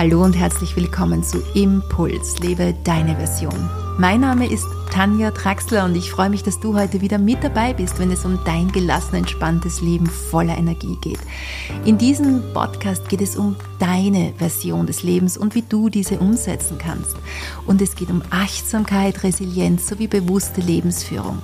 Hallo und herzlich willkommen zu Impuls, lebe deine Version. Mein Name ist Tanja Traxler und ich freue mich, dass du heute wieder mit dabei bist, wenn es um dein gelassen, entspanntes Leben voller Energie geht. In diesem Podcast geht es um deine Version des Lebens und wie du diese umsetzen kannst. Und es geht um Achtsamkeit, Resilienz sowie bewusste Lebensführung.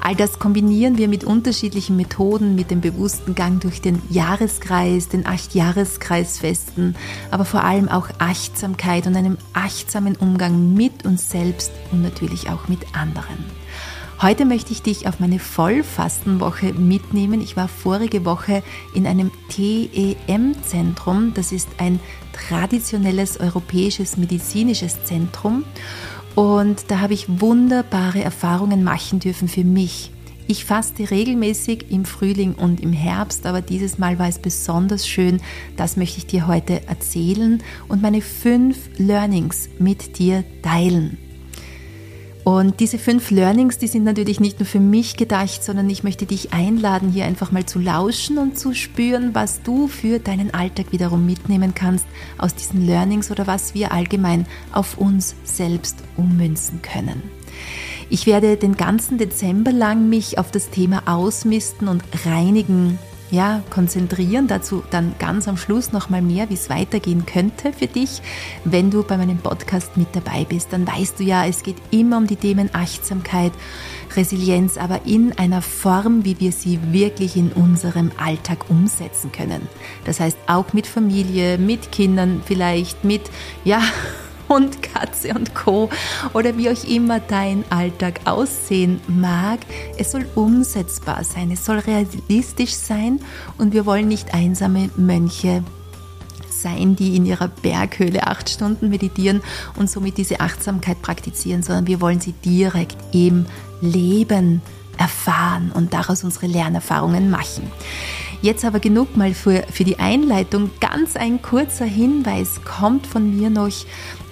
All das kombinieren wir mit unterschiedlichen Methoden, mit dem bewussten Gang durch den Jahreskreis, den Acht-Jahreskreisfesten, aber vor allem auch Achtsamkeit und einem achtsamen Umgang mit uns selbst und natürlich auch mit anderen. Heute möchte ich dich auf meine Vollfastenwoche mitnehmen. Ich war vorige Woche in einem TEM-Zentrum. Das ist ein traditionelles europäisches medizinisches Zentrum. Und da habe ich wunderbare Erfahrungen machen dürfen für mich. Ich faste regelmäßig im Frühling und im Herbst, aber dieses Mal war es besonders schön. Das möchte ich dir heute erzählen und meine fünf Learnings mit dir teilen. Und diese fünf Learnings, die sind natürlich nicht nur für mich gedacht, sondern ich möchte dich einladen, hier einfach mal zu lauschen und zu spüren, was du für deinen Alltag wiederum mitnehmen kannst aus diesen Learnings oder was wir allgemein auf uns selbst ummünzen können. Ich werde den ganzen Dezember lang mich auf das Thema Ausmisten und Reinigen ja, konzentrieren. Dazu dann ganz am Schluss nochmal mehr, wie es weitergehen könnte für dich. Wenn du bei meinem Podcast mit dabei bist, dann weißt du ja, es geht immer um die Themen Achtsamkeit, Resilienz, aber in einer Form, wie wir sie wirklich in unserem Alltag umsetzen können. Das heißt auch mit Familie, mit Kindern vielleicht, mit, ja, Hund, Katze und Co. oder wie auch immer dein Alltag aussehen mag. Es soll umsetzbar sein, es soll realistisch sein und wir wollen nicht einsame Mönche sein, die in ihrer Berghöhle acht Stunden meditieren und somit diese Achtsamkeit praktizieren, sondern wir wollen sie direkt im Leben erfahren und daraus unsere Lernerfahrungen machen. Jetzt aber genug mal für, für die Einleitung. Ganz ein kurzer Hinweis kommt von mir noch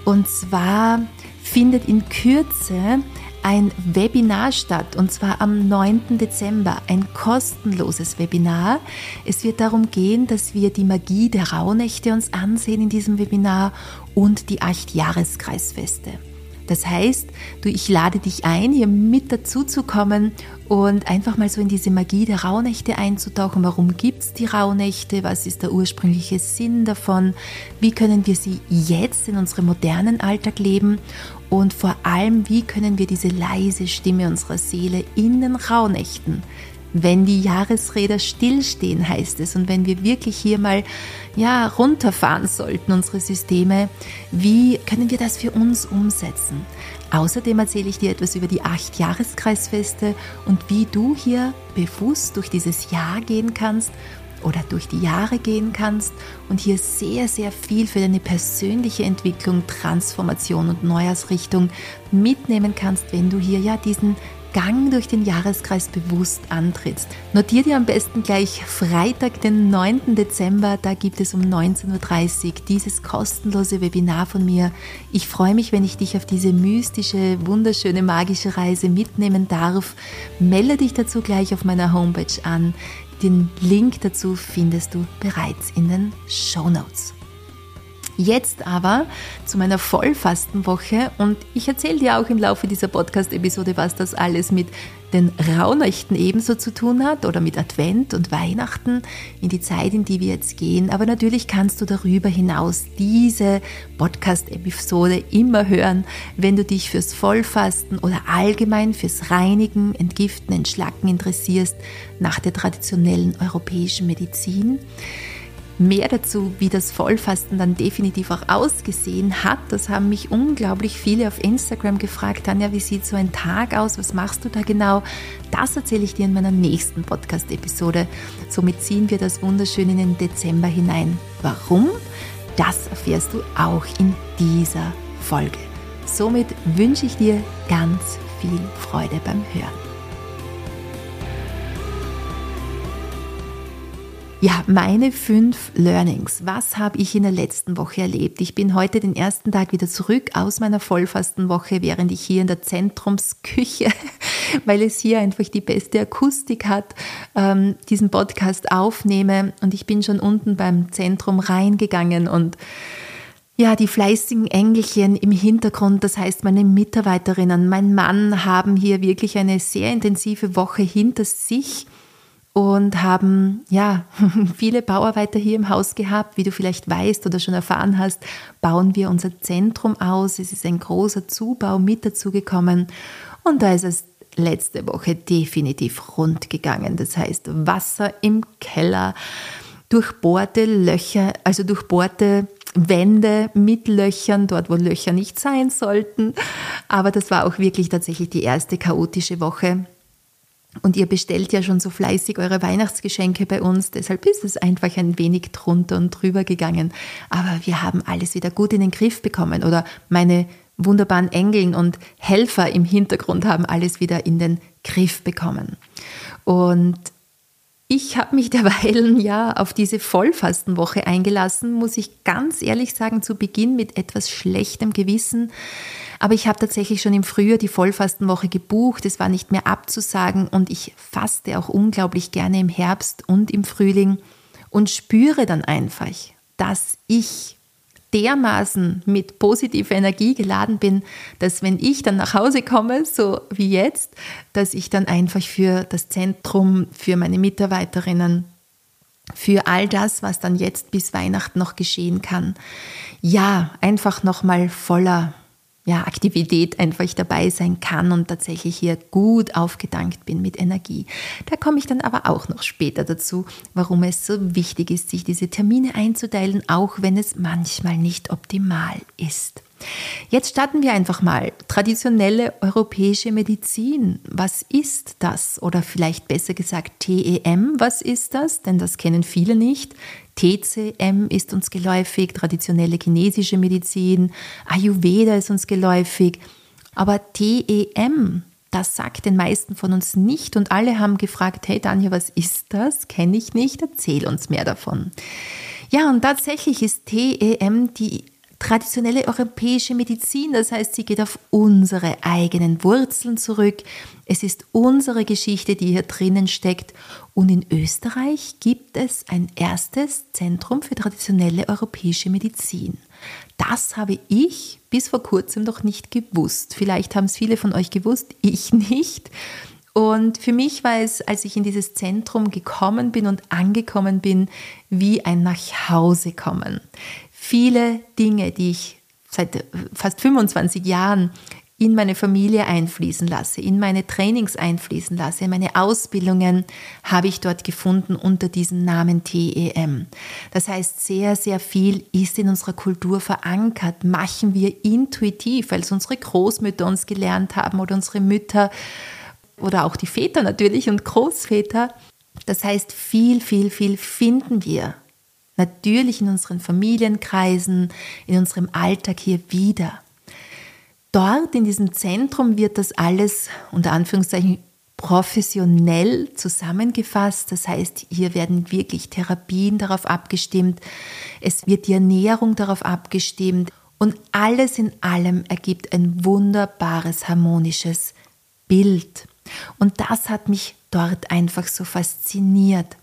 und zwar findet in Kürze ein Webinar statt und zwar am 9. Dezember, ein kostenloses Webinar. Es wird darum gehen, dass wir die Magie der Rauhnächte uns ansehen in diesem Webinar und die acht Jahreskreisfeste. Das heißt, du, ich lade dich ein, hier mit dazu zu kommen und einfach mal so in diese Magie der Rauhnächte einzutauchen. Warum gibt es die Rauhnächte? Was ist der ursprüngliche Sinn davon? Wie können wir sie jetzt in unserem modernen Alltag leben? Und vor allem, wie können wir diese leise Stimme unserer Seele in den Rauhnächten wenn die Jahresräder stillstehen, heißt es. Und wenn wir wirklich hier mal ja, runterfahren sollten, unsere Systeme, wie können wir das für uns umsetzen? Außerdem erzähle ich dir etwas über die acht Jahreskreisfeste und wie du hier bewusst durch dieses Jahr gehen kannst oder durch die Jahre gehen kannst und hier sehr, sehr viel für deine persönliche Entwicklung, Transformation und Neujahrsrichtung mitnehmen kannst, wenn du hier ja diesen Gang durch den Jahreskreis bewusst antrittst. Notier dir am besten gleich Freitag, den 9. Dezember, da gibt es um 19.30 Uhr dieses kostenlose Webinar von mir. Ich freue mich, wenn ich dich auf diese mystische, wunderschöne, magische Reise mitnehmen darf. Melde dich dazu gleich auf meiner Homepage an. Den Link dazu findest du bereits in den Show Notes. Jetzt aber zu meiner Vollfastenwoche und ich erzähle dir auch im Laufe dieser Podcast-Episode, was das alles mit den Rauhnächten ebenso zu tun hat oder mit Advent und Weihnachten in die Zeit, in die wir jetzt gehen. Aber natürlich kannst du darüber hinaus diese Podcast-Episode immer hören, wenn du dich fürs Vollfasten oder allgemein fürs Reinigen, Entgiften, Entschlacken interessierst nach der traditionellen europäischen Medizin. Mehr dazu, wie das Vollfasten dann definitiv auch ausgesehen hat, das haben mich unglaublich viele auf Instagram gefragt. Tanja, wie sieht so ein Tag aus? Was machst du da genau? Das erzähle ich dir in meiner nächsten Podcast-Episode. Somit ziehen wir das wunderschön in den Dezember hinein. Warum? Das erfährst du auch in dieser Folge. Somit wünsche ich dir ganz viel Freude beim Hören. Ja, meine fünf Learnings. Was habe ich in der letzten Woche erlebt? Ich bin heute den ersten Tag wieder zurück aus meiner Vollfastenwoche, während ich hier in der Zentrumsküche, weil es hier einfach die beste Akustik hat, ähm, diesen Podcast aufnehme. Und ich bin schon unten beim Zentrum reingegangen und Ja, die fleißigen Engelchen im Hintergrund, das heißt meine Mitarbeiterinnen, mein Mann haben hier wirklich eine sehr intensive Woche hinter sich und haben ja viele Bauarbeiter hier im Haus gehabt. Wie du vielleicht weißt oder schon erfahren hast, bauen wir unser Zentrum aus. Es ist ein großer Zubau mit dazu gekommen und da ist es letzte Woche definitiv rund gegangen. Das heißt Wasser im Keller, durchbohrte Löcher, also durchbohrte Wände mit Löchern, dort wo Löcher nicht sein sollten. Aber das war auch wirklich tatsächlich die erste chaotische Woche. Und ihr bestellt ja schon so fleißig eure Weihnachtsgeschenke bei uns, deshalb ist es einfach ein wenig drunter und drüber gegangen. Aber wir haben alles wieder gut in den Griff bekommen. Oder meine wunderbaren Engeln und Helfer im Hintergrund haben alles wieder in den Griff bekommen. Und ich habe mich derweil ja auf diese Vollfastenwoche eingelassen, muss ich ganz ehrlich sagen, zu Beginn mit etwas schlechtem Gewissen. Aber ich habe tatsächlich schon im Frühjahr die Vollfastenwoche gebucht. Es war nicht mehr abzusagen und ich faste auch unglaublich gerne im Herbst und im Frühling und spüre dann einfach, dass ich dermaßen mit positiver Energie geladen bin, dass wenn ich dann nach Hause komme, so wie jetzt, dass ich dann einfach für das Zentrum, für meine Mitarbeiterinnen, für all das, was dann jetzt bis Weihnachten noch geschehen kann, ja, einfach nochmal voller ja, Aktivität einfach dabei sein kann und tatsächlich hier gut aufgedankt bin mit Energie. Da komme ich dann aber auch noch später dazu, warum es so wichtig ist, sich diese Termine einzuteilen, auch wenn es manchmal nicht optimal ist. Jetzt starten wir einfach mal. Traditionelle europäische Medizin. Was ist das? Oder vielleicht besser gesagt TEM. Was ist das? Denn das kennen viele nicht. TCM ist uns geläufig, traditionelle chinesische Medizin, Ayurveda ist uns geläufig. Aber TEM, das sagt den meisten von uns nicht und alle haben gefragt, hey Danja, was ist das? Kenne ich nicht, erzähl uns mehr davon. Ja, und tatsächlich ist TEM die traditionelle europäische Medizin. Das heißt, sie geht auf unsere eigenen Wurzeln zurück. Es ist unsere Geschichte, die hier drinnen steckt. Und in Österreich gibt es ein erstes Zentrum für traditionelle europäische Medizin. Das habe ich bis vor kurzem noch nicht gewusst. Vielleicht haben es viele von euch gewusst, ich nicht. Und für mich war es, als ich in dieses Zentrum gekommen bin und angekommen bin, wie ein Nachhause viele Dinge, die ich seit fast 25 Jahren in meine Familie einfließen lasse, in meine Trainings einfließen lasse, in meine Ausbildungen habe ich dort gefunden unter diesem Namen TEM. Das heißt, sehr, sehr viel ist in unserer Kultur verankert, machen wir intuitiv, weil es unsere Großmütter uns gelernt haben oder unsere Mütter oder auch die Väter natürlich und Großväter. Das heißt, viel, viel, viel finden wir natürlich in unseren Familienkreisen, in unserem Alltag hier wieder. Dort in diesem Zentrum wird das alles unter Anführungszeichen professionell zusammengefasst. Das heißt, hier werden wirklich Therapien darauf abgestimmt, es wird die Ernährung darauf abgestimmt und alles in allem ergibt ein wunderbares, harmonisches Bild. Und das hat mich dort einfach so fasziniert.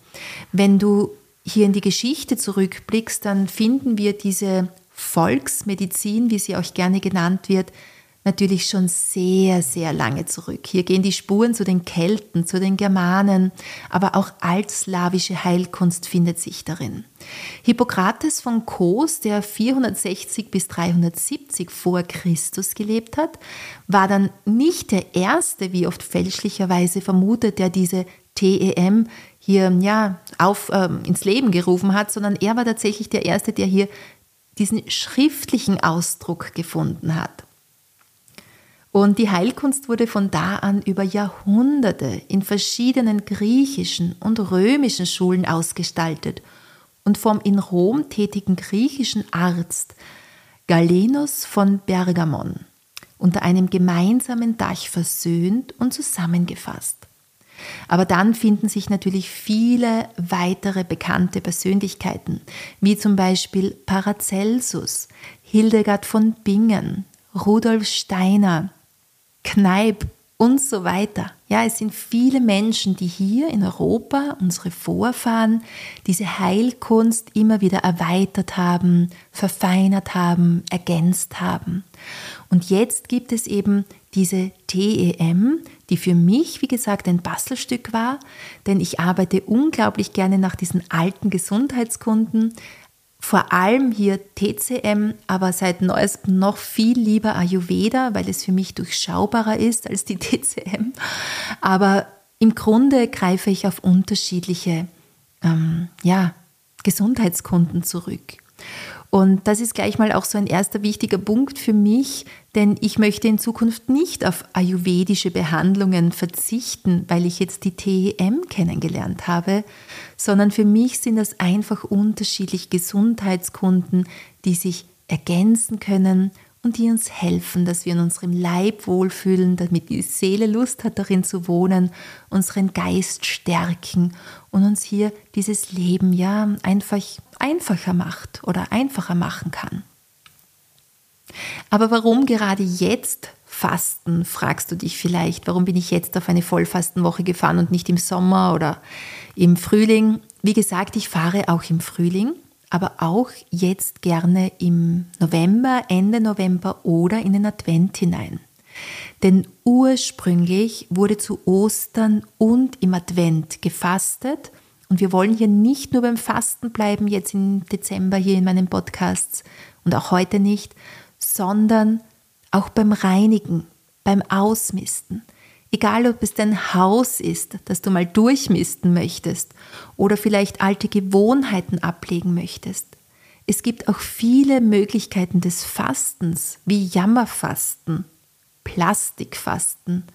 Wenn du hier in die Geschichte zurückblickst, dann finden wir diese Volksmedizin, wie sie auch gerne genannt wird, natürlich schon sehr, sehr lange zurück. Hier gehen die Spuren zu den Kelten, zu den Germanen, aber auch altslawische Heilkunst findet sich darin. Hippokrates von Kos, der 460 bis 370 vor Christus gelebt hat, war dann nicht der erste, wie oft fälschlicherweise vermutet, der diese TEM hier ja, auf, ähm, ins Leben gerufen hat, sondern er war tatsächlich der Erste, der hier diesen schriftlichen Ausdruck gefunden hat. Und die Heilkunst wurde von da an über Jahrhunderte in verschiedenen griechischen und römischen Schulen ausgestaltet und vom in Rom tätigen griechischen Arzt Galenus von Bergamon unter einem gemeinsamen Dach versöhnt und zusammengefasst. Aber dann finden sich natürlich viele weitere bekannte Persönlichkeiten, wie zum Beispiel Paracelsus, Hildegard von Bingen, Rudolf Steiner, Kneipp und so weiter. Ja, es sind viele Menschen, die hier in Europa, unsere Vorfahren, diese Heilkunst immer wieder erweitert haben, verfeinert haben, ergänzt haben. Und jetzt gibt es eben diese TEM, die für mich, wie gesagt, ein Bastelstück war, denn ich arbeite unglaublich gerne nach diesen alten Gesundheitskunden, vor allem hier TCM, aber seit neuestem noch viel lieber Ayurveda, weil es für mich durchschaubarer ist als die TCM. Aber im Grunde greife ich auf unterschiedliche ähm, ja, Gesundheitskunden zurück. Und das ist gleich mal auch so ein erster wichtiger Punkt für mich, denn ich möchte in Zukunft nicht auf ayurvedische Behandlungen verzichten, weil ich jetzt die TEM kennengelernt habe, sondern für mich sind das einfach unterschiedlich Gesundheitskunden, die sich ergänzen können und die uns helfen, dass wir in unserem Leib wohlfühlen, damit die Seele Lust hat, darin zu wohnen, unseren Geist stärken und uns hier dieses Leben ja einfach einfacher macht oder einfacher machen kann. Aber warum gerade jetzt Fasten, fragst du dich vielleicht. Warum bin ich jetzt auf eine Vollfastenwoche gefahren und nicht im Sommer oder im Frühling? Wie gesagt, ich fahre auch im Frühling aber auch jetzt gerne im November, Ende November oder in den Advent hinein. Denn ursprünglich wurde zu Ostern und im Advent gefastet. Und wir wollen hier nicht nur beim Fasten bleiben, jetzt im Dezember hier in meinen Podcasts und auch heute nicht, sondern auch beim Reinigen, beim Ausmisten. Egal, ob es dein Haus ist, das du mal durchmisten möchtest oder vielleicht alte Gewohnheiten ablegen möchtest. Es gibt auch viele Möglichkeiten des Fastens, wie Jammerfasten, Plastikfasten,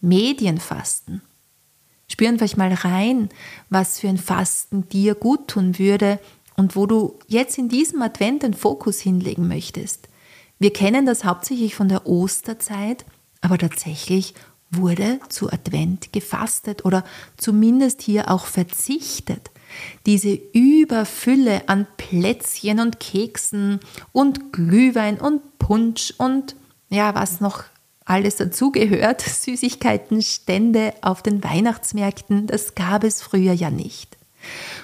Medienfasten. Spüren wir euch mal rein, was für ein Fasten dir gut tun würde und wo du jetzt in diesem Advent den Fokus hinlegen möchtest. Wir kennen das hauptsächlich von der Osterzeit, aber tatsächlich wurde zu Advent gefastet oder zumindest hier auch verzichtet. Diese Überfülle an Plätzchen und Keksen und Glühwein und Punsch und ja, was noch alles dazugehört, Süßigkeitenstände auf den Weihnachtsmärkten, das gab es früher ja nicht.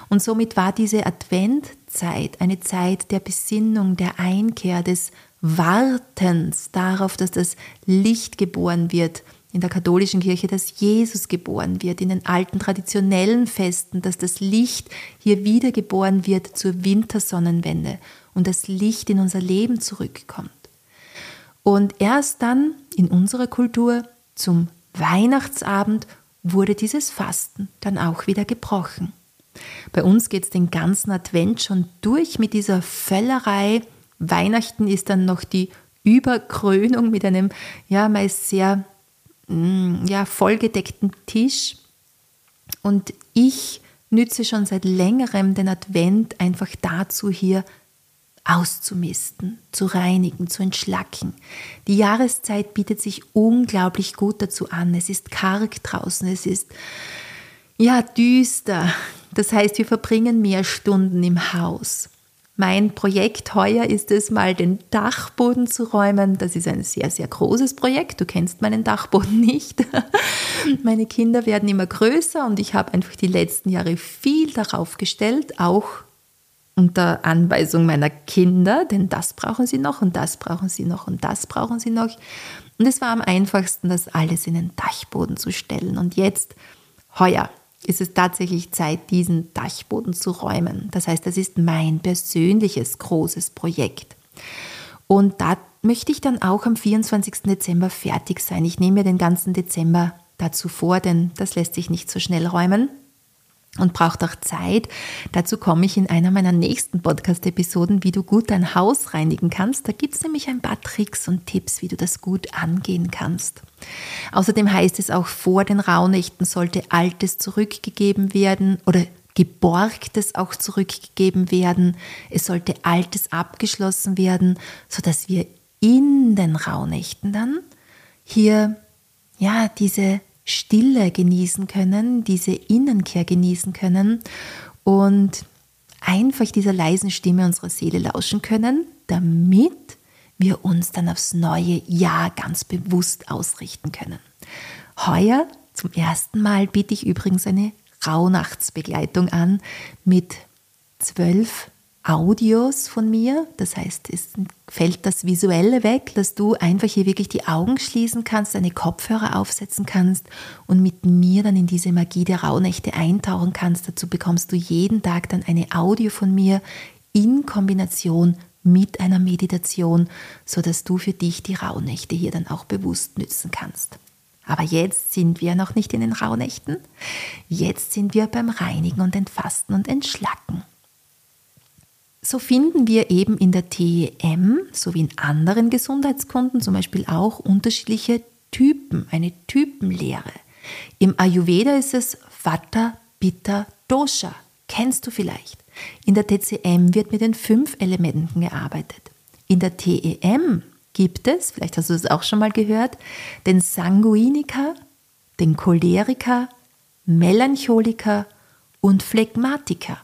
Und somit war diese Adventzeit eine Zeit der Besinnung, der Einkehr, des Wartens darauf, dass das Licht geboren wird, in der katholischen Kirche, dass Jesus geboren wird, in den alten traditionellen Festen, dass das Licht hier wiedergeboren wird zur Wintersonnenwende und das Licht in unser Leben zurückkommt. Und erst dann in unserer Kultur zum Weihnachtsabend wurde dieses Fasten dann auch wieder gebrochen. Bei uns geht es den ganzen Advent schon durch mit dieser Völlerei. Weihnachten ist dann noch die Überkrönung mit einem ja meist sehr ja, vollgedeckten Tisch. Und ich nütze schon seit längerem den Advent einfach dazu, hier auszumisten, zu reinigen, zu entschlacken. Die Jahreszeit bietet sich unglaublich gut dazu an. Es ist karg draußen, es ist ja düster. Das heißt, wir verbringen mehr Stunden im Haus. Mein Projekt heuer ist es mal, den Dachboden zu räumen. Das ist ein sehr, sehr großes Projekt. Du kennst meinen Dachboden nicht. Meine Kinder werden immer größer und ich habe einfach die letzten Jahre viel darauf gestellt, auch unter Anweisung meiner Kinder, denn das brauchen sie noch und das brauchen sie noch und das brauchen sie noch. Und es war am einfachsten, das alles in den Dachboden zu stellen. Und jetzt, heuer, ist es tatsächlich Zeit, diesen Dachboden zu räumen. Das heißt, das ist mein persönliches großes Projekt. Und da möchte ich dann auch am 24. Dezember fertig sein. Ich nehme mir den ganzen Dezember dazu vor, denn das lässt sich nicht so schnell räumen und braucht auch Zeit. Dazu komme ich in einer meiner nächsten Podcast-Episoden, wie du gut dein Haus reinigen kannst. Da gibt es nämlich ein paar Tricks und Tipps, wie du das gut angehen kannst. Außerdem heißt es auch, vor den Rauhnächten sollte Altes zurückgegeben werden oder Geborgtes auch zurückgegeben werden. Es sollte Altes abgeschlossen werden, sodass wir in den Rauhnächten dann hier ja diese Stille genießen können, diese Innenkehr genießen können und einfach dieser leisen Stimme unserer Seele lauschen können, damit wir uns dann aufs neue Jahr ganz bewusst ausrichten können. Heuer Zum ersten Mal biete ich übrigens eine Rauhnachtsbegleitung an mit zwölf Audios von mir. Das heißt, es fällt das Visuelle weg, dass du einfach hier wirklich die Augen schließen kannst, deine Kopfhörer aufsetzen kannst und mit mir dann in diese Magie der Rauhnächte eintauchen kannst. Dazu bekommst du jeden Tag dann eine Audio von mir in Kombination mit einer Meditation, sodass du für dich die Rauhnächte hier dann auch bewusst nützen kannst. Aber jetzt sind wir noch nicht in den Rauhnächten. Jetzt sind wir beim Reinigen und Entfasten und Entschlacken. So finden wir eben in der TEM sowie in anderen Gesundheitskunden zum Beispiel auch unterschiedliche Typen, eine Typenlehre. Im Ayurveda ist es Vata, Pitta, Dosha. Kennst du vielleicht? In der TCM wird mit den fünf Elementen gearbeitet. In der TEM gibt es, vielleicht hast du es auch schon mal gehört, den Sanguiniker, den Choleriker, Melancholiker und Phlegmatiker.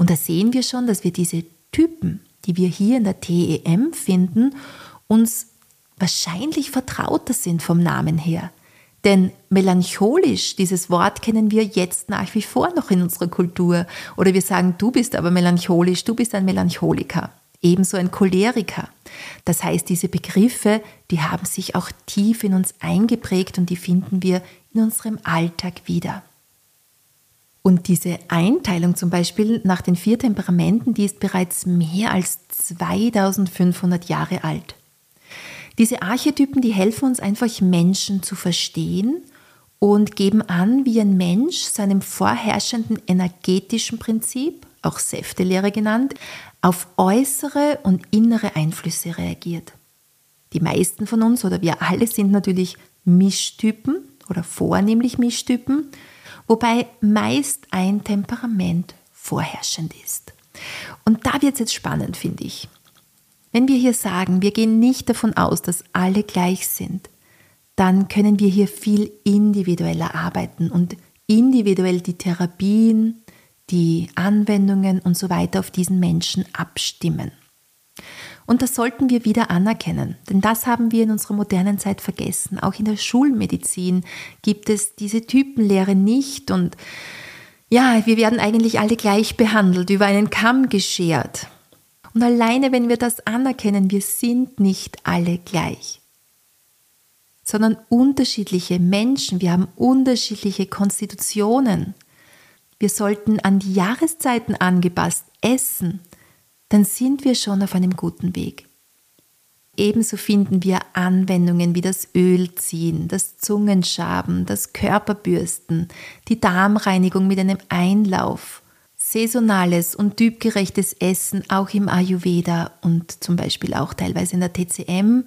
Und da sehen wir schon, dass wir diese Typen, die wir hier in der TEM finden, uns wahrscheinlich vertrauter sind vom Namen her. Denn melancholisch, dieses Wort kennen wir jetzt nach wie vor noch in unserer Kultur. Oder wir sagen, du bist aber melancholisch, du bist ein Melancholiker. Ebenso ein Choleriker. Das heißt, diese Begriffe, die haben sich auch tief in uns eingeprägt und die finden wir in unserem Alltag wieder. Und diese Einteilung zum Beispiel nach den vier Temperamenten, die ist bereits mehr als 2500 Jahre alt. Diese Archetypen, die helfen uns einfach Menschen zu verstehen und geben an, wie ein Mensch seinem vorherrschenden energetischen Prinzip, auch Säftelehre genannt, auf äußere und innere Einflüsse reagiert. Die meisten von uns oder wir alle sind natürlich Mischtypen oder vornehmlich Mischtypen wobei meist ein Temperament vorherrschend ist. Und da wird es jetzt spannend, finde ich. Wenn wir hier sagen, wir gehen nicht davon aus, dass alle gleich sind, dann können wir hier viel individueller arbeiten und individuell die Therapien, die Anwendungen und so weiter auf diesen Menschen abstimmen. Und das sollten wir wieder anerkennen, denn das haben wir in unserer modernen Zeit vergessen. Auch in der Schulmedizin gibt es diese Typenlehre nicht und ja, wir werden eigentlich alle gleich behandelt, über einen Kamm geschert. Und alleine, wenn wir das anerkennen, wir sind nicht alle gleich, sondern unterschiedliche Menschen, wir haben unterschiedliche Konstitutionen. Wir sollten an die Jahreszeiten angepasst essen, dann sind wir schon auf einem guten Weg. Ebenso finden wir Anwendungen wie das Ölziehen, das Zungenschaben, das Körperbürsten, die Darmreinigung mit einem Einlauf, saisonales und typgerechtes Essen auch im Ayurveda und zum Beispiel auch teilweise in der TCM.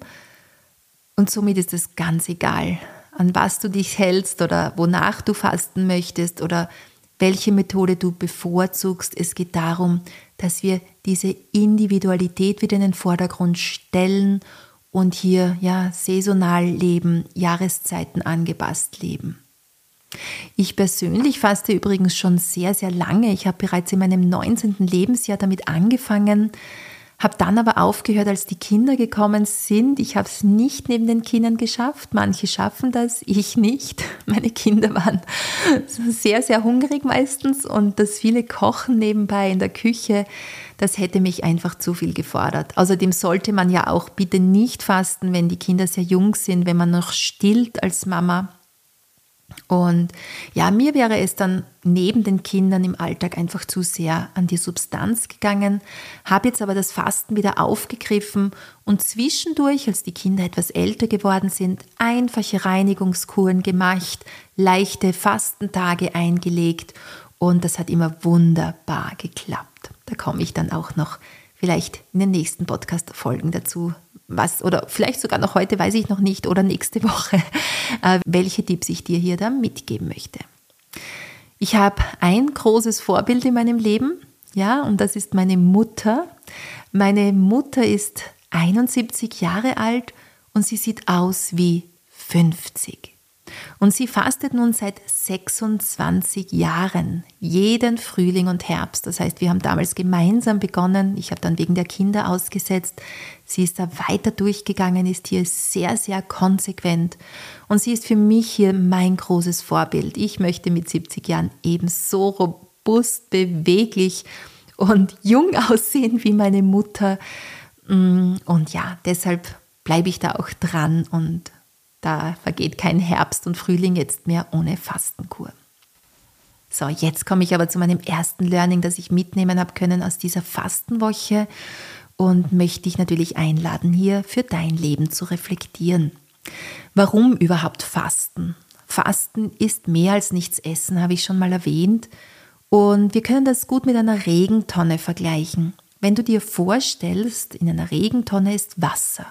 Und somit ist es ganz egal, an was du dich hältst oder wonach du fasten möchtest oder welche Methode du bevorzugst. Es geht darum, dass wir diese Individualität wieder in den Vordergrund stellen und hier ja saisonal leben, Jahreszeiten angepasst leben. Ich persönlich faste übrigens schon sehr, sehr lange. Ich habe bereits in meinem 19. Lebensjahr damit angefangen, habe dann aber aufgehört, als die Kinder gekommen sind. Ich habe es nicht neben den Kindern geschafft. Manche schaffen das, ich nicht. Meine Kinder waren sehr, sehr hungrig meistens und das viele Kochen nebenbei in der Küche, das hätte mich einfach zu viel gefordert. Außerdem sollte man ja auch bitte nicht fasten, wenn die Kinder sehr jung sind, wenn man noch stillt als Mama. Und ja, mir wäre es dann neben den Kindern im Alltag einfach zu sehr an die Substanz gegangen, habe jetzt aber das Fasten wieder aufgegriffen und zwischendurch, als die Kinder etwas älter geworden sind, einfache Reinigungskuren gemacht, leichte Fastentage eingelegt und das hat immer wunderbar geklappt. Da komme ich dann auch noch vielleicht in den nächsten Podcast-Folgen dazu was, oder vielleicht sogar noch heute, weiß ich noch nicht, oder nächste Woche, äh, welche Tipps ich dir hier da mitgeben möchte. Ich habe ein großes Vorbild in meinem Leben, ja, und das ist meine Mutter. Meine Mutter ist 71 Jahre alt und sie sieht aus wie 50. Und sie fastet nun seit 26 Jahren, jeden Frühling und Herbst. Das heißt, wir haben damals gemeinsam begonnen. Ich habe dann wegen der Kinder ausgesetzt. Sie ist da weiter durchgegangen, ist hier sehr, sehr konsequent. Und sie ist für mich hier mein großes Vorbild. Ich möchte mit 70 Jahren eben so robust, beweglich und jung aussehen wie meine Mutter. Mm, und ja, deshalb bleibe ich da auch dran und da vergeht kein Herbst und Frühling jetzt mehr ohne Fastenkur. So, jetzt komme ich aber zu meinem ersten Learning, das ich mitnehmen habe können aus dieser Fastenwoche und möchte dich natürlich einladen, hier für dein Leben zu reflektieren. Warum überhaupt Fasten? Fasten ist mehr als nichts essen, habe ich schon mal erwähnt. Und wir können das gut mit einer Regentonne vergleichen. Wenn du dir vorstellst, in einer Regentonne ist Wasser.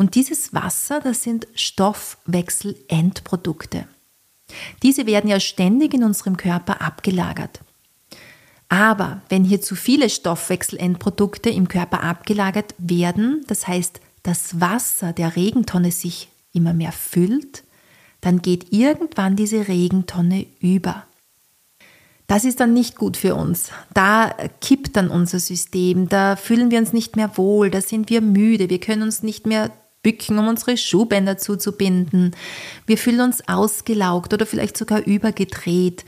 Und dieses Wasser, das sind Stoffwechselendprodukte. Diese werden ja ständig in unserem Körper abgelagert. Aber wenn hier zu viele Stoffwechselendprodukte im Körper abgelagert werden, das heißt, das Wasser der Regentonne sich immer mehr füllt, dann geht irgendwann diese Regentonne über. Das ist dann nicht gut für uns. Da kippt dann unser System, da fühlen wir uns nicht mehr wohl, da sind wir müde, wir können uns nicht mehr bücken, um unsere Schuhbänder zuzubinden. Wir fühlen uns ausgelaugt oder vielleicht sogar übergedreht.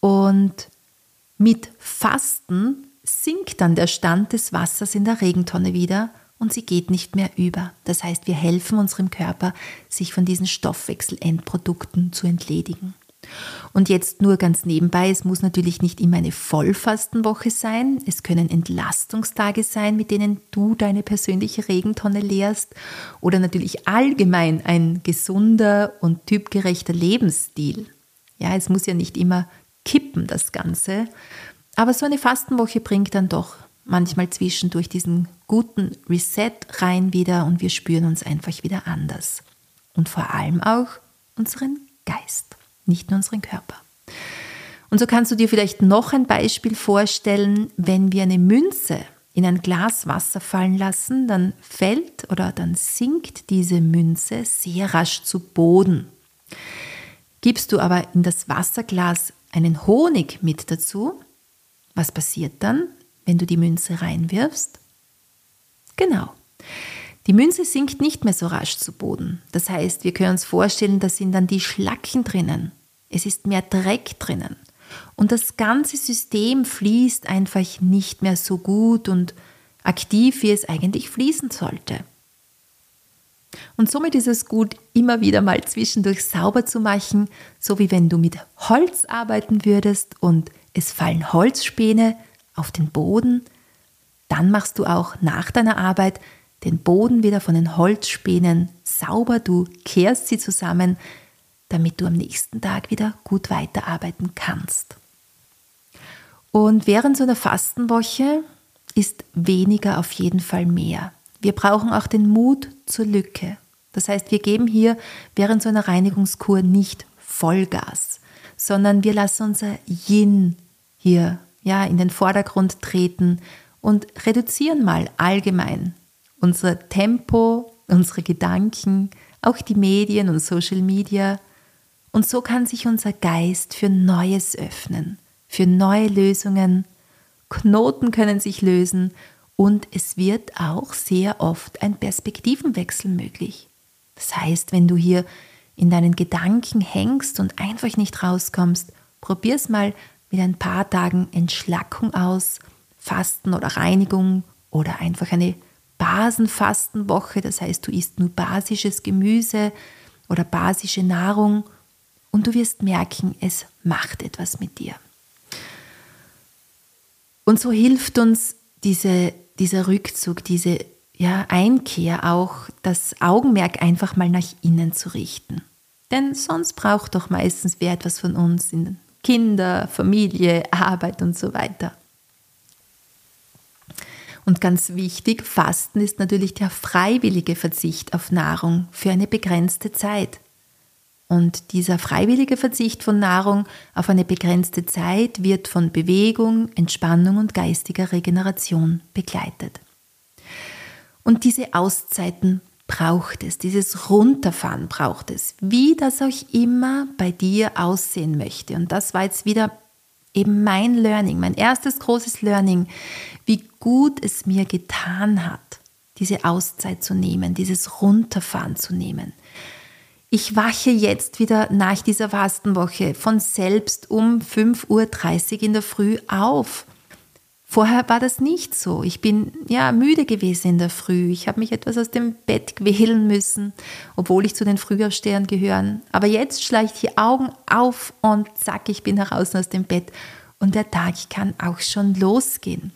Und mit Fasten sinkt dann der Stand des Wassers in der Regentonne wieder und sie geht nicht mehr über. Das heißt, wir helfen unserem Körper, sich von diesen Stoffwechselendprodukten zu entledigen. Und jetzt nur ganz nebenbei, es muss natürlich nicht immer eine Vollfastenwoche sein. Es können Entlastungstage sein, mit denen du deine persönliche Regentonne leerst. Oder natürlich allgemein ein gesunder und typgerechter Lebensstil. Ja, es muss ja nicht immer kippen, das Ganze. Aber so eine Fastenwoche bringt dann doch manchmal zwischendurch diesen guten Reset rein wieder und wir spüren uns einfach wieder anders. Und vor allem auch unseren Geist nicht nur unseren Körper. Und so kannst du dir vielleicht noch ein Beispiel vorstellen, wenn wir eine Münze in ein Glas Wasser fallen lassen, dann fällt oder dann sinkt diese Münze sehr rasch zu Boden. Gibst du aber in das Wasserglas einen Honig mit dazu, was passiert dann, wenn du die Münze reinwirfst? Genau. Die Münze sinkt nicht mehr so rasch zu Boden. Das heißt, wir können uns vorstellen, da sind dann die Schlacken drinnen. Es ist mehr Dreck drinnen. Und das ganze System fließt einfach nicht mehr so gut und aktiv, wie es eigentlich fließen sollte. Und somit ist es gut, immer wieder mal zwischendurch sauber zu machen, so wie wenn du mit Holz arbeiten würdest und es fallen Holzspäne auf den Boden. Dann machst du auch nach deiner Arbeit den Boden wieder von den Holzspänen sauber, du kehrst sie zusammen, damit du am nächsten Tag wieder gut weiterarbeiten kannst. Und während so einer Fastenwoche ist weniger auf jeden Fall mehr. Wir brauchen auch den Mut zur Lücke. Das heißt, wir geben hier während so einer Reinigungskur nicht Vollgas, sondern wir lassen unser Yin hier ja in den Vordergrund treten und reduzieren mal allgemein unser Tempo, unsere Gedanken, auch die Medien und Social Media. Und so kann sich unser Geist für Neues öffnen, für neue Lösungen. Knoten können sich lösen und es wird auch sehr oft ein Perspektivenwechsel möglich. Das heißt, wenn du hier in deinen Gedanken hängst und einfach nicht rauskommst, probier's mal mit ein paar Tagen Entschlackung aus, Fasten oder Reinigung oder einfach eine Basenfastenwoche, das heißt, du isst nur basisches Gemüse oder basische Nahrung und du wirst merken, es macht etwas mit dir. Und so hilft uns diese, dieser Rückzug, diese ja, Einkehr auch, das Augenmerk einfach mal nach innen zu richten. Denn sonst braucht doch meistens wer etwas von uns in Kinder, Familie, Arbeit und so weiter. Und ganz wichtig, Fasten ist natürlich der freiwillige Verzicht auf Nahrung für eine begrenzte Zeit. Und dieser freiwillige Verzicht von Nahrung auf eine begrenzte Zeit wird von Bewegung, Entspannung und geistiger Regeneration begleitet. Und diese Auszeiten braucht es, dieses Runterfahren braucht es, wie das auch immer bei dir aussehen möchte. Und das war jetzt wieder eben mein Learning, mein erstes großes Learning, wie gut es mir getan hat, diese Auszeit zu nehmen, dieses Runterfahren zu nehmen. Ich wache jetzt wieder nach dieser Fastenwoche von selbst um 5.30 Uhr in der Früh auf Vorher war das nicht so. Ich bin ja müde gewesen in der Früh. Ich habe mich etwas aus dem Bett quälen müssen, obwohl ich zu den Frühaufstehern gehören. Aber jetzt schlage ich die Augen auf und zack, ich bin heraus aus dem Bett und der Tag kann auch schon losgehen.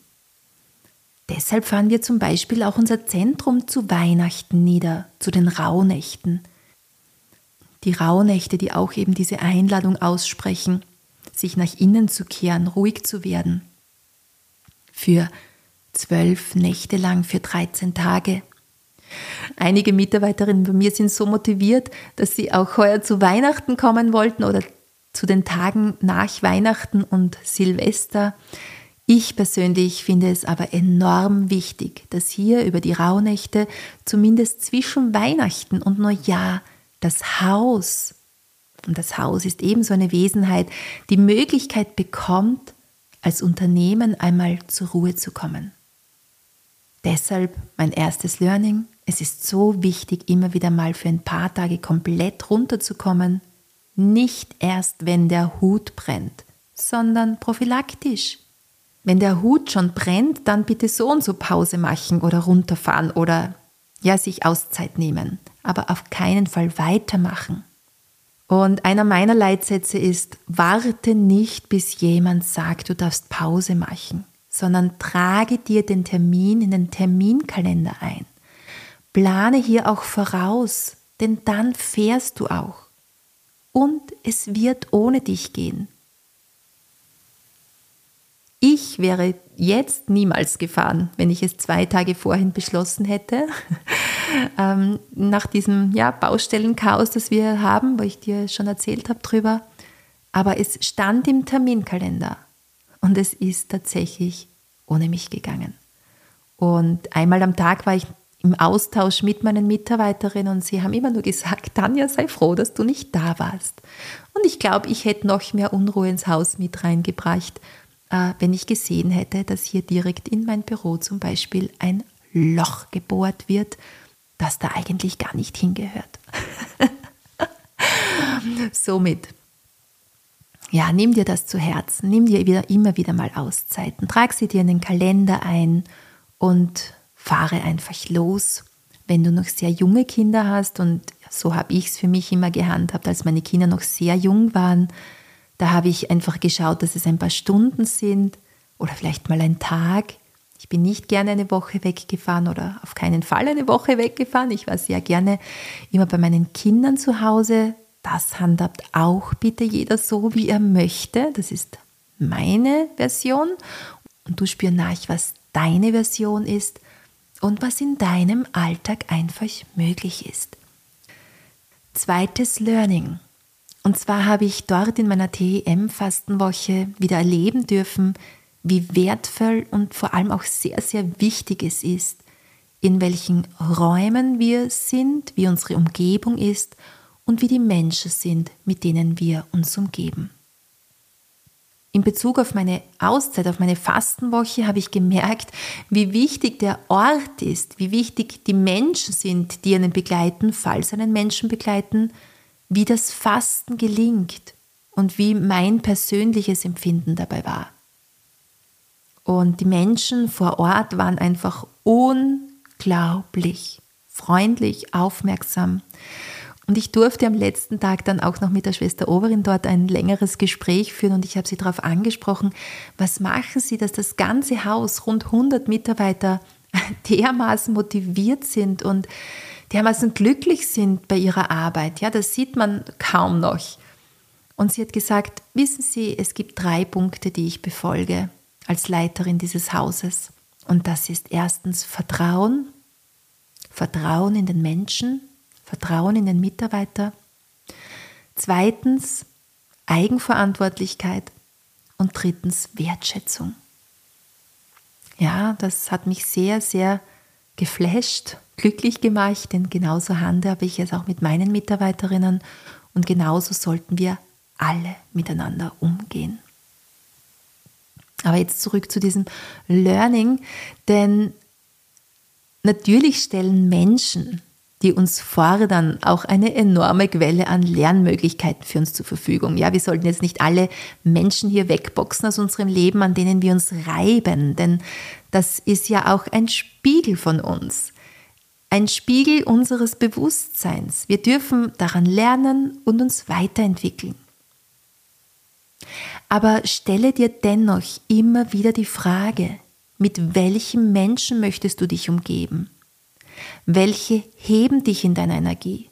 Deshalb fahren wir zum Beispiel auch unser Zentrum zu Weihnachten nieder, zu den Rauhnächten. Die Rauhnächte, die auch eben diese Einladung aussprechen, sich nach innen zu kehren, ruhig zu werden für zwölf Nächte lang, für 13 Tage. Einige Mitarbeiterinnen bei mir sind so motiviert, dass sie auch heuer zu Weihnachten kommen wollten oder zu den Tagen nach Weihnachten und Silvester. Ich persönlich finde es aber enorm wichtig, dass hier über die Rauhnächte zumindest zwischen Weihnachten und Neujahr das Haus, und das Haus ist ebenso eine Wesenheit, die Möglichkeit bekommt, als Unternehmen einmal zur Ruhe zu kommen. Deshalb mein erstes Learning. Es ist so wichtig, immer wieder mal für ein paar Tage komplett runterzukommen. Nicht erst, wenn der Hut brennt, sondern prophylaktisch. Wenn der Hut schon brennt, dann bitte so und so Pause machen oder runterfahren oder ja, sich Auszeit nehmen. Aber auf keinen Fall weitermachen. Und einer meiner Leitsätze ist, warte nicht, bis jemand sagt, du darfst Pause machen, sondern trage dir den Termin in den Terminkalender ein. Plane hier auch voraus, denn dann fährst du auch. Und es wird ohne dich gehen. Ich wäre jetzt niemals gefahren, wenn ich es zwei Tage vorhin beschlossen hätte. ähm, nach diesem ja, Baustellenchaos, das wir haben, wo ich dir schon erzählt habe drüber. Aber es stand im Terminkalender und es ist tatsächlich ohne mich gegangen. Und einmal am Tag war ich im Austausch mit meinen Mitarbeiterinnen und sie haben immer nur gesagt, Tanja, sei froh, dass du nicht da warst. Und ich glaube, ich hätte noch mehr Unruhe ins Haus mit reingebracht, äh, wenn ich gesehen hätte, dass hier direkt in mein Büro zum Beispiel ein Loch gebohrt wird, das da eigentlich gar nicht hingehört. Somit, ja, nimm dir das zu Herzen, nimm dir wieder, immer wieder mal Auszeiten, trag sie dir in den Kalender ein und fahre einfach los. Wenn du noch sehr junge Kinder hast, und so habe ich es für mich immer gehandhabt, als meine Kinder noch sehr jung waren, da habe ich einfach geschaut, dass es ein paar Stunden sind oder vielleicht mal ein Tag. Ich bin nicht gerne eine Woche weggefahren oder auf keinen Fall eine Woche weggefahren. Ich war sehr gerne immer bei meinen Kindern zu Hause. Das handhabt auch bitte jeder so, wie er möchte. Das ist meine Version. Und du spür nach, was deine Version ist und was in deinem Alltag einfach möglich ist. Zweites Learning. Und zwar habe ich dort in meiner TEM-Fastenwoche wieder erleben dürfen, wie wertvoll und vor allem auch sehr, sehr wichtig es ist, in welchen Räumen wir sind, wie unsere Umgebung ist und wie die Menschen sind, mit denen wir uns umgeben. In Bezug auf meine Auszeit, auf meine Fastenwoche habe ich gemerkt, wie wichtig der Ort ist, wie wichtig die Menschen sind, die einen begleiten, falls einen Menschen begleiten, wie das Fasten gelingt und wie mein persönliches Empfinden dabei war. Und die Menschen vor Ort waren einfach unglaublich freundlich, aufmerksam. Und ich durfte am letzten Tag dann auch noch mit der Schwester Oberin dort ein längeres Gespräch führen und ich habe sie darauf angesprochen, was machen Sie, dass das ganze Haus, rund 100 Mitarbeiter, dermaßen motiviert sind und dermaßen glücklich sind bei ihrer Arbeit. Ja, das sieht man kaum noch. Und sie hat gesagt, wissen Sie, es gibt drei Punkte, die ich befolge als Leiterin dieses Hauses. Und das ist erstens Vertrauen, Vertrauen in den Menschen, Vertrauen in den Mitarbeiter. Zweitens Eigenverantwortlichkeit und drittens Wertschätzung. Ja, das hat mich sehr, sehr geflasht, glücklich gemacht, denn genauso handhabe ich es auch mit meinen Mitarbeiterinnen und genauso sollten wir alle miteinander umgehen. Aber jetzt zurück zu diesem Learning, denn natürlich stellen Menschen, die uns fordern, auch eine enorme Quelle an Lernmöglichkeiten für uns zur Verfügung. Ja, wir sollten jetzt nicht alle Menschen hier wegboxen aus unserem Leben, an denen wir uns reiben, denn das ist ja auch ein Spiegel von uns. Ein Spiegel unseres Bewusstseins. Wir dürfen daran lernen und uns weiterentwickeln. Aber stelle dir dennoch immer wieder die Frage, mit welchem Menschen möchtest du dich umgeben? Welche heben dich in deiner Energie?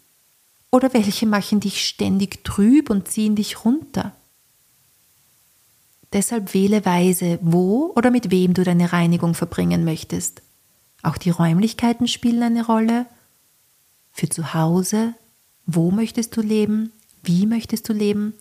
Oder welche machen dich ständig trüb und ziehen dich runter? Deshalb wähle weise, wo oder mit wem du deine Reinigung verbringen möchtest. Auch die Räumlichkeiten spielen eine Rolle. Für zu Hause, wo möchtest du leben? Wie möchtest du leben?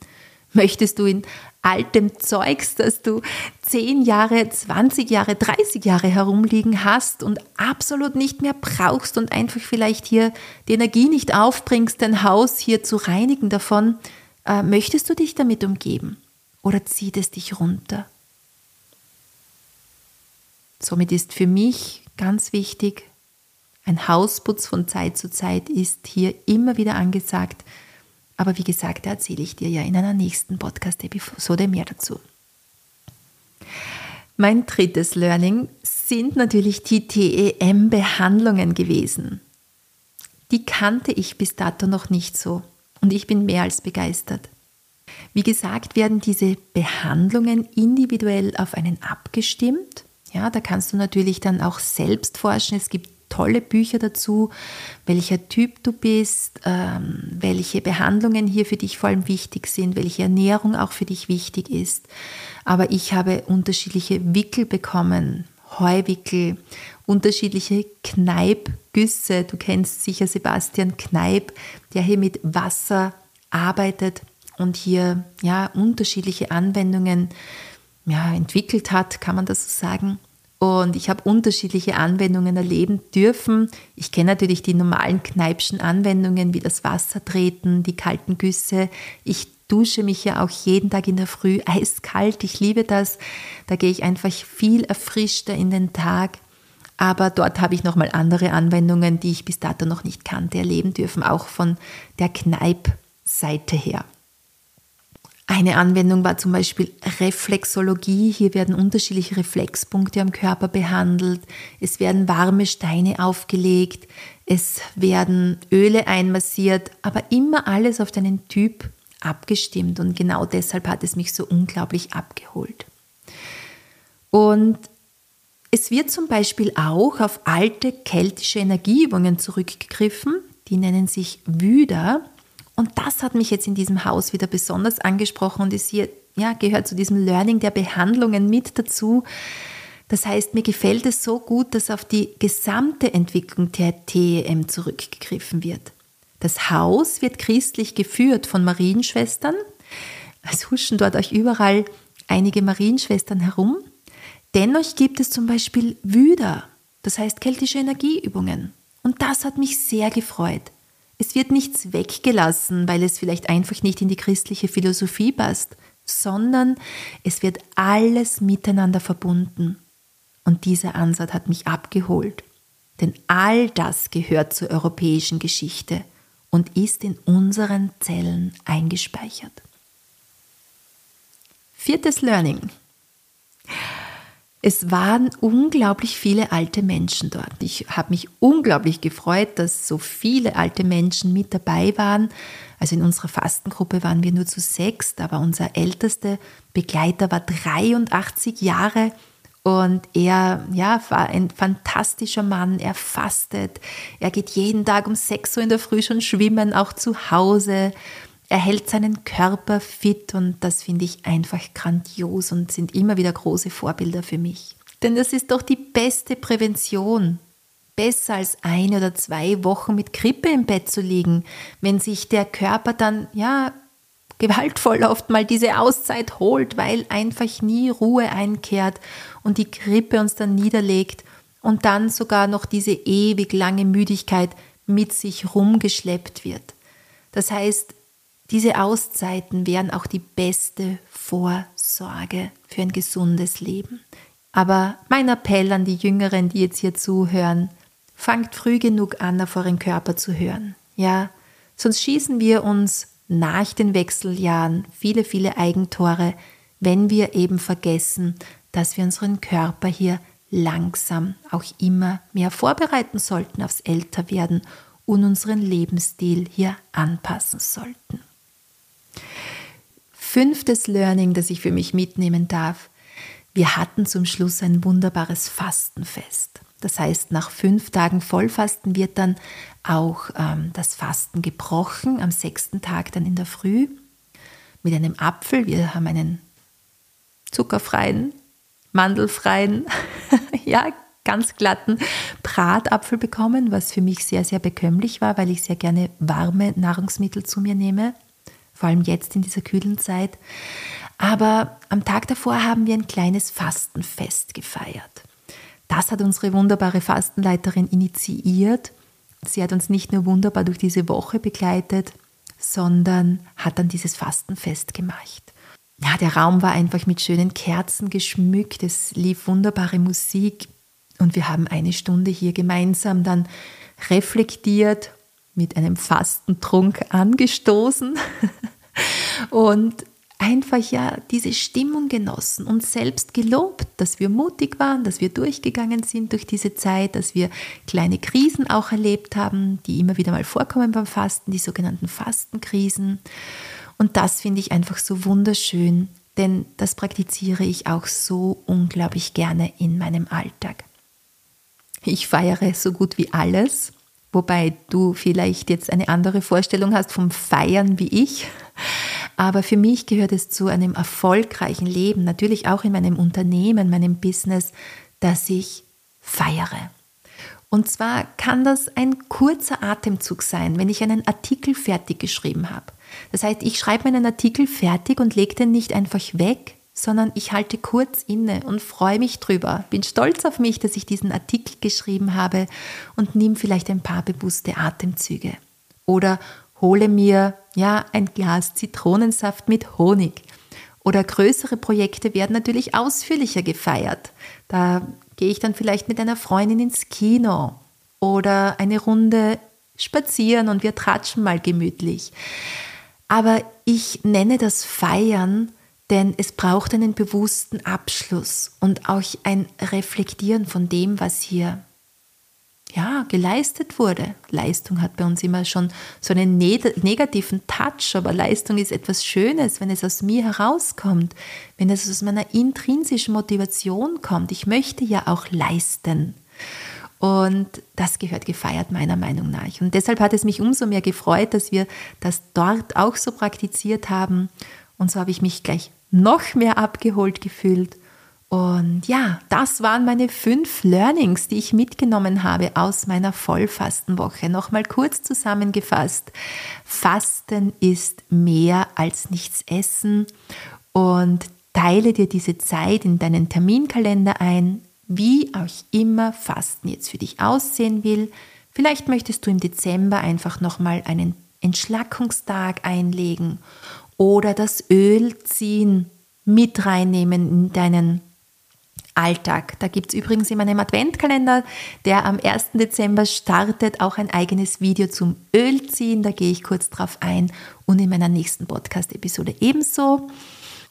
Möchtest du in altem Zeugs, das du 10 Jahre, 20 Jahre, 30 Jahre herumliegen hast und absolut nicht mehr brauchst und einfach vielleicht hier die Energie nicht aufbringst, dein Haus hier zu reinigen davon, äh, möchtest du dich damit umgeben oder zieht es dich runter? Somit ist für mich ganz wichtig, ein Hausputz von Zeit zu Zeit ist hier immer wieder angesagt, aber wie gesagt, da erzähle ich dir ja in einer nächsten Podcast-Episode mehr dazu. Mein drittes Learning sind natürlich die TEM-Behandlungen gewesen. Die kannte ich bis dato noch nicht so und ich bin mehr als begeistert. Wie gesagt, werden diese Behandlungen individuell auf einen abgestimmt. Ja, da kannst du natürlich dann auch selbst forschen. Es gibt tolle Bücher dazu, welcher Typ du bist, ähm, welche Behandlungen hier für dich vor allem wichtig sind, welche Ernährung auch für dich wichtig ist. Aber ich habe unterschiedliche Wickel bekommen, Heuwickel, unterschiedliche Kneipgüsse. Du kennst sicher Sebastian Kneip, der hier mit Wasser arbeitet und hier ja unterschiedliche Anwendungen ja, entwickelt hat, kann man das so sagen. Und ich habe unterschiedliche Anwendungen erleben dürfen. Ich kenne natürlich die normalen Kneipschen Anwendungen wie das Wassertreten, die kalten Güsse. Ich dusche mich ja auch jeden Tag in der Früh eiskalt. Ich liebe das. Da gehe ich einfach viel erfrischter in den Tag. Aber dort habe ich nochmal andere Anwendungen, die ich bis dato noch nicht kannte, erleben dürfen, auch von der Kneip-Seite her. Eine Anwendung war zum Beispiel Reflexologie. Hier werden unterschiedliche Reflexpunkte am Körper behandelt. Es werden warme Steine aufgelegt. Es werden Öle einmassiert, aber immer alles auf deinen Typ abgestimmt. Und genau deshalb hat es mich so unglaublich abgeholt. Und es wird zum Beispiel auch auf alte keltische Energieübungen zurückgegriffen. Die nennen sich Wüder. Und das hat mich jetzt in diesem Haus wieder besonders angesprochen und ist hier, ja, gehört zu diesem Learning der Behandlungen mit dazu. Das heißt, mir gefällt es so gut, dass auf die gesamte Entwicklung der TEM zurückgegriffen wird. Das Haus wird christlich geführt von Marienschwestern. Es huschen dort euch überall einige Marienschwestern herum. Dennoch gibt es zum Beispiel Wüder, das heißt keltische Energieübungen. Und das hat mich sehr gefreut. Es wird nichts weggelassen, weil es vielleicht einfach nicht in die christliche Philosophie passt, sondern es wird alles miteinander verbunden. Und dieser Ansatz hat mich abgeholt. Denn all das gehört zur europäischen Geschichte und ist in unseren Zellen eingespeichert. Viertes Learning. Es waren unglaublich viele alte Menschen dort. Ich habe mich unglaublich gefreut, dass so viele alte Menschen mit dabei waren. Also in unserer Fastengruppe waren wir nur zu sechs, aber unser ältester Begleiter war 83 Jahre und er ja, war ein fantastischer Mann. Er fastet. Er geht jeden Tag um 6 Uhr in der Früh schon schwimmen, auch zu Hause. Er hält seinen Körper fit und das finde ich einfach grandios und sind immer wieder große Vorbilder für mich. Denn das ist doch die beste Prävention. Besser als eine oder zwei Wochen mit Grippe im Bett zu liegen, wenn sich der Körper dann, ja, gewaltvoll oft mal diese Auszeit holt, weil einfach nie Ruhe einkehrt und die Grippe uns dann niederlegt und dann sogar noch diese ewig lange Müdigkeit mit sich rumgeschleppt wird. Das heißt, diese Auszeiten wären auch die beste Vorsorge für ein gesundes Leben. Aber mein Appell an die Jüngeren, die jetzt hier zuhören, fangt früh genug an, auf euren Körper zu hören. Ja, sonst schießen wir uns nach den Wechseljahren viele, viele Eigentore, wenn wir eben vergessen, dass wir unseren Körper hier langsam auch immer mehr vorbereiten sollten aufs Älterwerden und unseren Lebensstil hier anpassen sollten. Fünftes Learning, das ich für mich mitnehmen darf. Wir hatten zum Schluss ein wunderbares Fastenfest. Das heißt, nach fünf Tagen Vollfasten wird dann auch ähm, das Fasten gebrochen, am sechsten Tag dann in der Früh mit einem Apfel. Wir haben einen zuckerfreien mandelfreien, ja, ganz glatten Bratapfel bekommen, was für mich sehr, sehr bekömmlich war, weil ich sehr gerne warme Nahrungsmittel zu mir nehme, vor allem jetzt in dieser kühlen Zeit. Aber am Tag davor haben wir ein kleines Fastenfest gefeiert. Das hat unsere wunderbare Fastenleiterin initiiert. Sie hat uns nicht nur wunderbar durch diese Woche begleitet, sondern hat dann dieses Fastenfest gemacht ja, der Raum war einfach mit schönen Kerzen geschmückt, es lief wunderbare Musik und wir haben eine Stunde hier gemeinsam dann reflektiert, mit einem Fastentrunk angestoßen und einfach ja diese Stimmung genossen und selbst gelobt, dass wir mutig waren, dass wir durchgegangen sind durch diese Zeit, dass wir kleine Krisen auch erlebt haben, die immer wieder mal vorkommen beim Fasten, die sogenannten Fastenkrisen. Und das finde ich einfach so wunderschön, denn das praktiziere ich auch so unglaublich gerne in meinem Alltag. Ich feiere so gut wie alles, wobei du vielleicht jetzt eine andere Vorstellung hast vom Feiern wie ich. Aber für mich gehört es zu einem erfolgreichen Leben, natürlich auch in meinem Unternehmen, meinem Business, dass ich feiere. Und zwar kann das ein kurzer Atemzug sein, wenn ich einen Artikel fertig geschrieben habe. Das heißt, ich schreibe meinen Artikel fertig und lege den nicht einfach weg, sondern ich halte kurz inne und freue mich drüber. Bin stolz auf mich, dass ich diesen Artikel geschrieben habe und nehme vielleicht ein paar bewusste Atemzüge. Oder hole mir ja ein Glas Zitronensaft mit Honig. Oder größere Projekte werden natürlich ausführlicher gefeiert. Da gehe ich dann vielleicht mit einer Freundin ins Kino oder eine Runde spazieren und wir tratschen mal gemütlich. Aber ich nenne das Feiern, denn es braucht einen bewussten Abschluss und auch ein Reflektieren von dem, was hier ja, geleistet wurde. Leistung hat bei uns immer schon so einen negativen Touch, aber Leistung ist etwas Schönes, wenn es aus mir herauskommt, wenn es aus meiner intrinsischen Motivation kommt. Ich möchte ja auch leisten. Und das gehört gefeiert meiner Meinung nach. Und deshalb hat es mich umso mehr gefreut, dass wir das dort auch so praktiziert haben. Und so habe ich mich gleich noch mehr abgeholt gefühlt. Und ja, das waren meine fünf Learnings, die ich mitgenommen habe aus meiner Vollfastenwoche. Nochmal kurz zusammengefasst. Fasten ist mehr als nichts essen und teile dir diese Zeit in deinen Terminkalender ein wie auch immer Fasten jetzt für dich aussehen will. Vielleicht möchtest du im Dezember einfach nochmal einen Entschlackungstag einlegen oder das Öl ziehen mit reinnehmen in deinen Alltag. Da gibt es übrigens in meinem Adventkalender, der am 1. Dezember startet, auch ein eigenes Video zum Ölziehen. Da gehe ich kurz drauf ein und in meiner nächsten Podcast-Episode ebenso.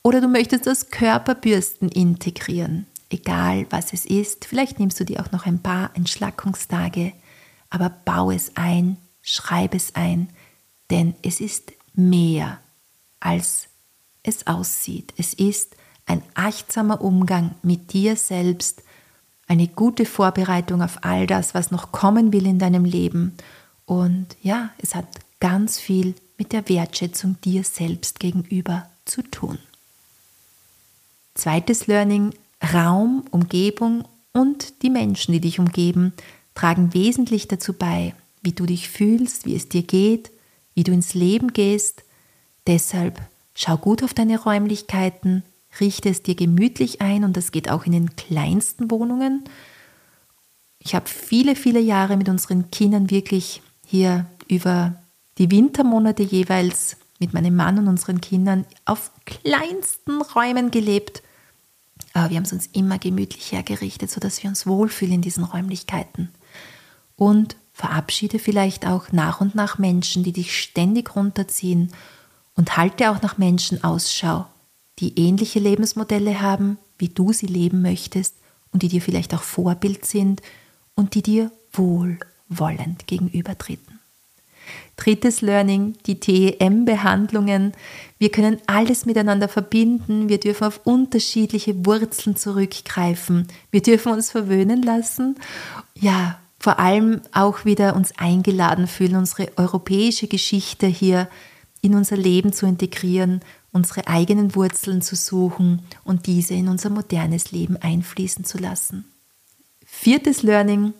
Oder du möchtest das Körperbürsten integrieren egal was es ist. Vielleicht nimmst du dir auch noch ein paar Entschlackungstage, aber bau es ein, schreib es ein, denn es ist mehr, als es aussieht. Es ist ein achtsamer Umgang mit dir selbst, eine gute Vorbereitung auf all das, was noch kommen will in deinem Leben. Und ja, es hat ganz viel mit der Wertschätzung dir selbst gegenüber zu tun. Zweites Learning, Raum, Umgebung und die Menschen, die dich umgeben, tragen wesentlich dazu bei, wie du dich fühlst, wie es dir geht, wie du ins Leben gehst. Deshalb schau gut auf deine Räumlichkeiten, richte es dir gemütlich ein und das geht auch in den kleinsten Wohnungen. Ich habe viele, viele Jahre mit unseren Kindern wirklich hier über die Wintermonate jeweils mit meinem Mann und unseren Kindern auf kleinsten Räumen gelebt. Aber wir haben es uns immer gemütlich hergerichtet, sodass wir uns wohlfühlen in diesen Räumlichkeiten. Und verabschiede vielleicht auch nach und nach Menschen, die dich ständig runterziehen und halte auch nach Menschen Ausschau, die ähnliche Lebensmodelle haben, wie du sie leben möchtest und die dir vielleicht auch Vorbild sind und die dir wohlwollend gegenübertreten. Drittes Learning, die TEM-Behandlungen. Wir können alles miteinander verbinden. Wir dürfen auf unterschiedliche Wurzeln zurückgreifen. Wir dürfen uns verwöhnen lassen. Ja, vor allem auch wieder uns eingeladen fühlen, unsere europäische Geschichte hier in unser Leben zu integrieren, unsere eigenen Wurzeln zu suchen und diese in unser modernes Leben einfließen zu lassen. Viertes Learning,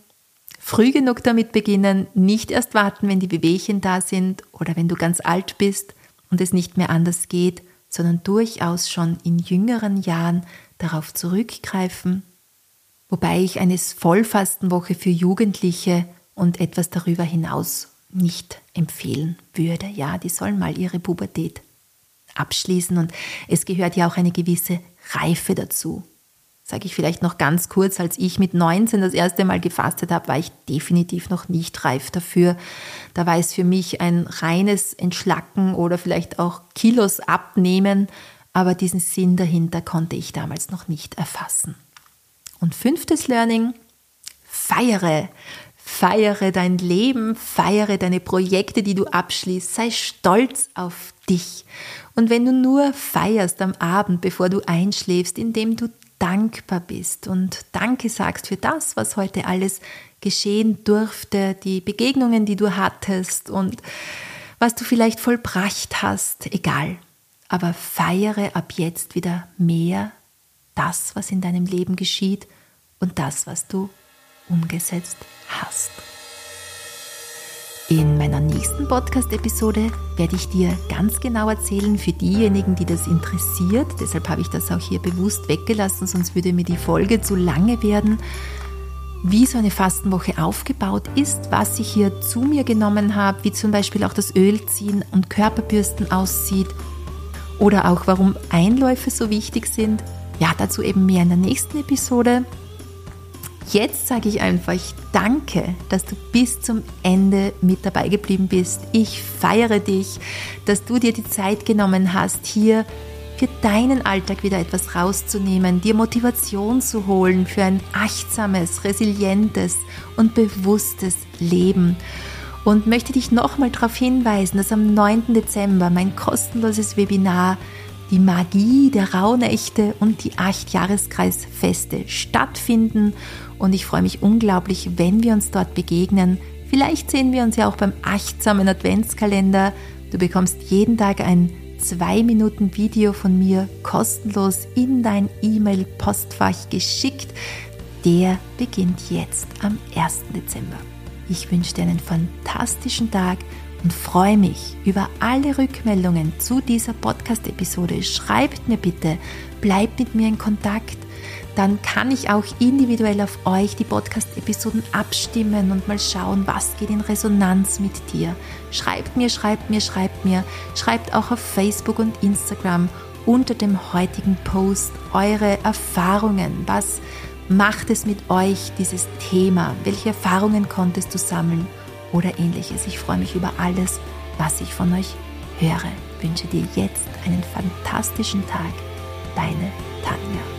früh genug damit beginnen, nicht erst warten, wenn die Wehwehchen da sind oder wenn du ganz alt bist und es nicht mehr anders geht, sondern durchaus schon in jüngeren Jahren darauf zurückgreifen wobei ich eine Vollfastenwoche für Jugendliche und etwas darüber hinaus nicht empfehlen würde. Ja, die sollen mal ihre Pubertät abschließen und es gehört ja auch eine gewisse Reife dazu. Sage ich vielleicht noch ganz kurz, als ich mit 19 das erste Mal gefastet habe, war ich definitiv noch nicht reif dafür. Da war es für mich ein reines Entschlacken oder vielleicht auch Kilos abnehmen, aber diesen Sinn dahinter konnte ich damals noch nicht erfassen. Und fünftes Learning, feiere. Feiere dein Leben, feiere deine Projekte, die du abschließt. Sei stolz auf dich. Und wenn du nur feierst am Abend, bevor du einschläfst, indem du dankbar bist und Danke sagst für das, was heute alles geschehen durfte, die Begegnungen, die du hattest und was du vielleicht vollbracht hast, egal. Aber feiere ab jetzt wieder mehr das, was in deinem Leben geschieht und das, was du umgesetzt hast. In meiner nächsten Podcast-Episode werde ich dir ganz genau erzählen, für diejenigen, die das interessiert, deshalb habe ich das auch hier bewusst weggelassen, sonst würde mir die Folge zu lange werden, wie so eine Fastenwoche aufgebaut ist, was ich hier zu mir genommen habe, wie zum Beispiel auch das Ölziehen und Körperbürsten aussieht oder auch warum Einläufe so wichtig sind. Ja, dazu eben mehr in der nächsten Episode. Jetzt sage ich einfach danke, dass du bis zum Ende mit dabei geblieben bist. Ich feiere dich, dass du dir die Zeit genommen hast, hier für deinen Alltag wieder etwas rauszunehmen, dir Motivation zu holen für ein achtsames, resilientes und bewusstes Leben. Und möchte dich nochmal darauf hinweisen, dass am 9. Dezember mein kostenloses Webinar die Magie der Rauhnächte und die Acht-Jahreskreisfeste stattfinden. Und ich freue mich unglaublich, wenn wir uns dort begegnen. Vielleicht sehen wir uns ja auch beim achtsamen Adventskalender. Du bekommst jeden Tag ein 2 Minuten Video von mir kostenlos in dein E-Mail-Postfach geschickt. Der beginnt jetzt am 1. Dezember. Ich wünsche dir einen fantastischen Tag und freue mich über alle Rückmeldungen zu dieser Podcast-Episode. Schreibt mir bitte, bleibt mit mir in Kontakt. Dann kann ich auch individuell auf euch die Podcast-Episoden abstimmen und mal schauen, was geht in Resonanz mit dir. Schreibt mir, schreibt mir, schreibt mir. Schreibt auch auf Facebook und Instagram unter dem heutigen Post eure Erfahrungen. Was macht es mit euch, dieses Thema? Welche Erfahrungen konntest du sammeln? Oder ähnliches. Ich freue mich über alles, was ich von euch höre. Ich wünsche dir jetzt einen fantastischen Tag. Deine Tanja.